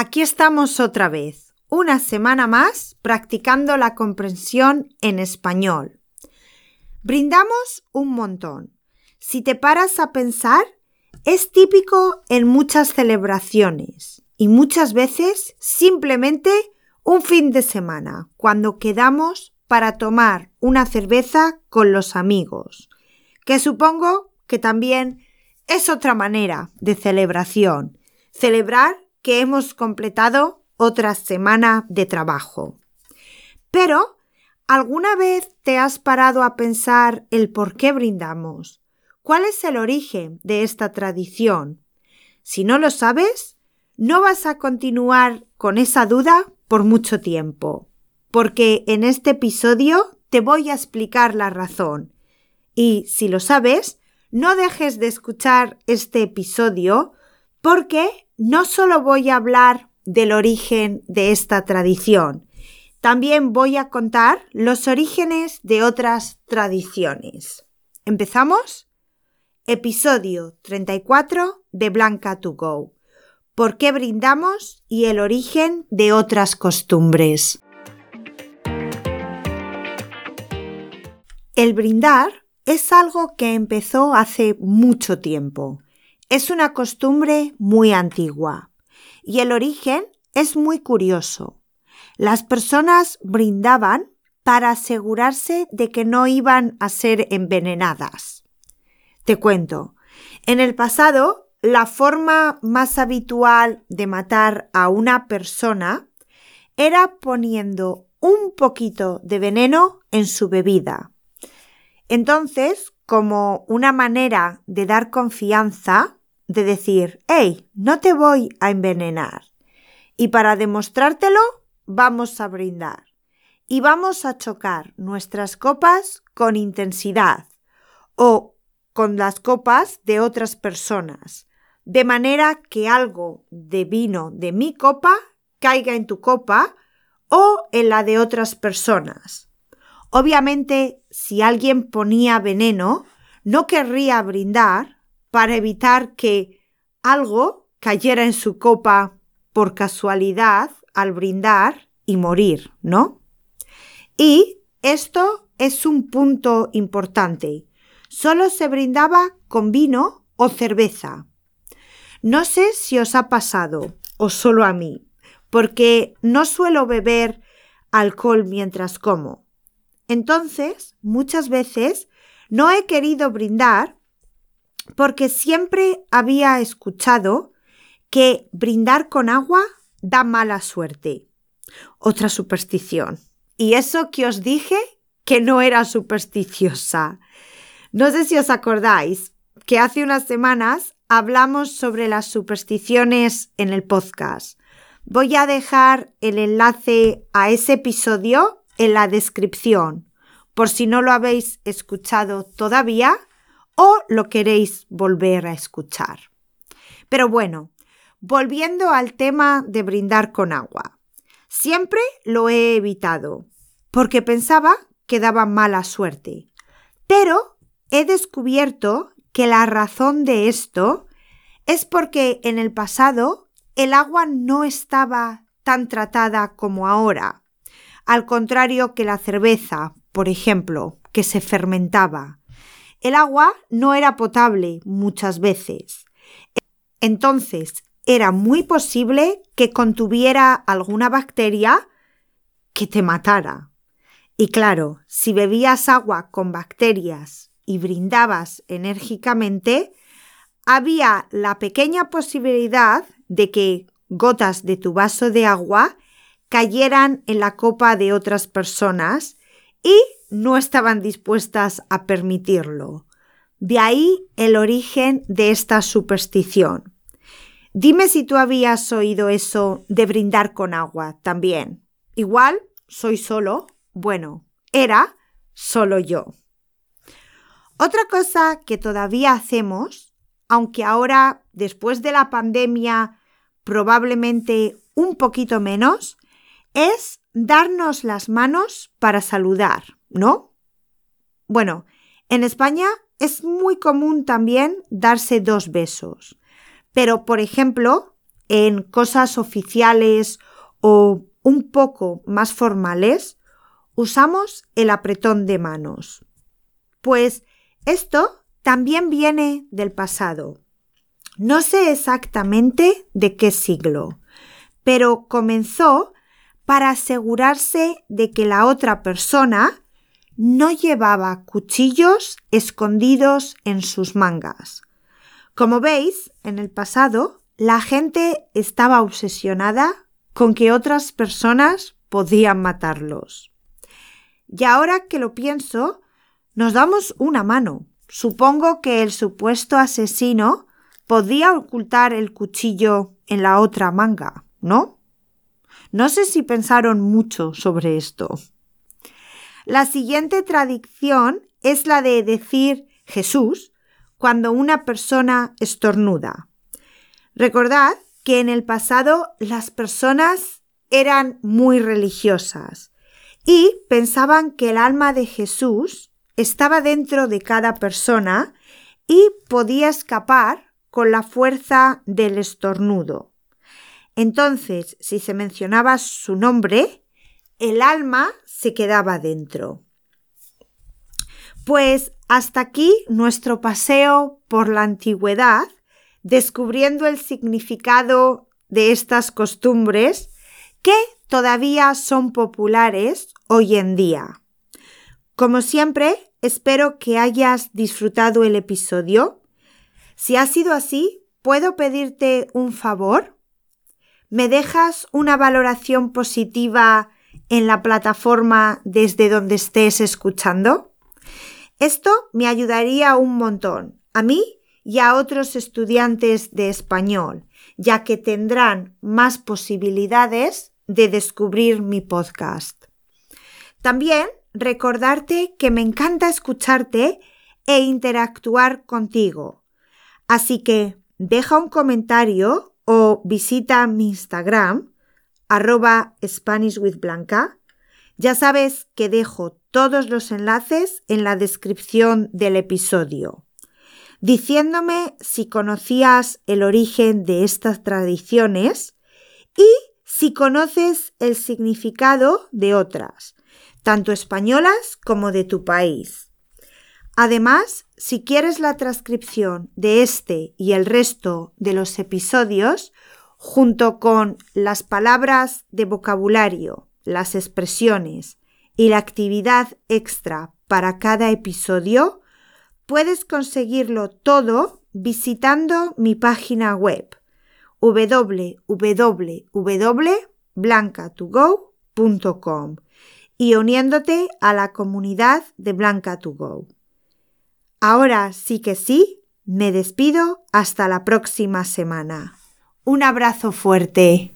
Aquí estamos otra vez, una semana más practicando la comprensión en español. Brindamos un montón. Si te paras a pensar, es típico en muchas celebraciones y muchas veces simplemente un fin de semana, cuando quedamos para tomar una cerveza con los amigos, que supongo que también es otra manera de celebración, celebrar que hemos completado otra semana de trabajo. Pero, ¿alguna vez te has parado a pensar el por qué brindamos? ¿Cuál es el origen de esta tradición? Si no lo sabes, no vas a continuar con esa duda por mucho tiempo, porque en este episodio te voy a explicar la razón. Y si lo sabes, no dejes de escuchar este episodio porque no solo voy a hablar del origen de esta tradición, también voy a contar los orígenes de otras tradiciones. ¿Empezamos? Episodio 34 de Blanca to Go. ¿Por qué brindamos y el origen de otras costumbres? El brindar es algo que empezó hace mucho tiempo es una costumbre muy antigua y el origen es muy curioso. Las personas brindaban para asegurarse de que no iban a ser envenenadas. Te cuento, en el pasado la forma más habitual de matar a una persona era poniendo un poquito de veneno en su bebida. Entonces, como una manera de dar confianza, de decir, hey, no te voy a envenenar. Y para demostrártelo, vamos a brindar. Y vamos a chocar nuestras copas con intensidad o con las copas de otras personas, de manera que algo de vino de mi copa caiga en tu copa o en la de otras personas. Obviamente, si alguien ponía veneno, no querría brindar para evitar que algo cayera en su copa por casualidad al brindar y morir, ¿no? Y esto es un punto importante. Solo se brindaba con vino o cerveza. No sé si os ha pasado o solo a mí, porque no suelo beber alcohol mientras como. Entonces, muchas veces no he querido brindar porque siempre había escuchado que brindar con agua da mala suerte. Otra superstición. Y eso que os dije que no era supersticiosa. No sé si os acordáis que hace unas semanas hablamos sobre las supersticiones en el podcast. Voy a dejar el enlace a ese episodio en la descripción, por si no lo habéis escuchado todavía o lo queréis volver a escuchar. Pero bueno, volviendo al tema de brindar con agua. Siempre lo he evitado porque pensaba que daba mala suerte. Pero he descubierto que la razón de esto es porque en el pasado el agua no estaba tan tratada como ahora, al contrario que la cerveza, por ejemplo, que se fermentaba. El agua no era potable muchas veces. Entonces, era muy posible que contuviera alguna bacteria que te matara. Y claro, si bebías agua con bacterias y brindabas enérgicamente, había la pequeña posibilidad de que gotas de tu vaso de agua cayeran en la copa de otras personas y no estaban dispuestas a permitirlo. De ahí el origen de esta superstición. Dime si tú habías oído eso de brindar con agua también. Igual, soy solo. Bueno, era solo yo. Otra cosa que todavía hacemos, aunque ahora, después de la pandemia, probablemente un poquito menos, es darnos las manos para saludar. ¿No? Bueno, en España es muy común también darse dos besos, pero por ejemplo, en cosas oficiales o un poco más formales, usamos el apretón de manos. Pues esto también viene del pasado. No sé exactamente de qué siglo, pero comenzó para asegurarse de que la otra persona no llevaba cuchillos escondidos en sus mangas. Como veis, en el pasado, la gente estaba obsesionada con que otras personas podían matarlos. Y ahora que lo pienso, nos damos una mano. Supongo que el supuesto asesino podía ocultar el cuchillo en la otra manga, ¿no? No sé si pensaron mucho sobre esto. La siguiente tradición es la de decir Jesús cuando una persona estornuda. Recordad que en el pasado las personas eran muy religiosas y pensaban que el alma de Jesús estaba dentro de cada persona y podía escapar con la fuerza del estornudo. Entonces, si se mencionaba su nombre, el alma se quedaba dentro. Pues hasta aquí nuestro paseo por la antigüedad, descubriendo el significado de estas costumbres que todavía son populares hoy en día. Como siempre, espero que hayas disfrutado el episodio. Si ha sido así, ¿puedo pedirte un favor? ¿Me dejas una valoración positiva en la plataforma desde donde estés escuchando? Esto me ayudaría un montón, a mí y a otros estudiantes de español, ya que tendrán más posibilidades de descubrir mi podcast. También recordarte que me encanta escucharte e interactuar contigo. Así que deja un comentario o visita mi Instagram, arroba Spanish with Blanca. Ya sabes que dejo todos los enlaces en la descripción del episodio, diciéndome si conocías el origen de estas tradiciones y si conoces el significado de otras, tanto españolas como de tu país. Además, si quieres la transcripción de este y el resto de los episodios, junto con las palabras de vocabulario, las expresiones y la actividad extra para cada episodio, puedes conseguirlo todo visitando mi página web www.blancatogo.com y uniéndote a la comunidad de Blanca to Go. Ahora sí que sí, me despido hasta la próxima semana. Un abrazo fuerte.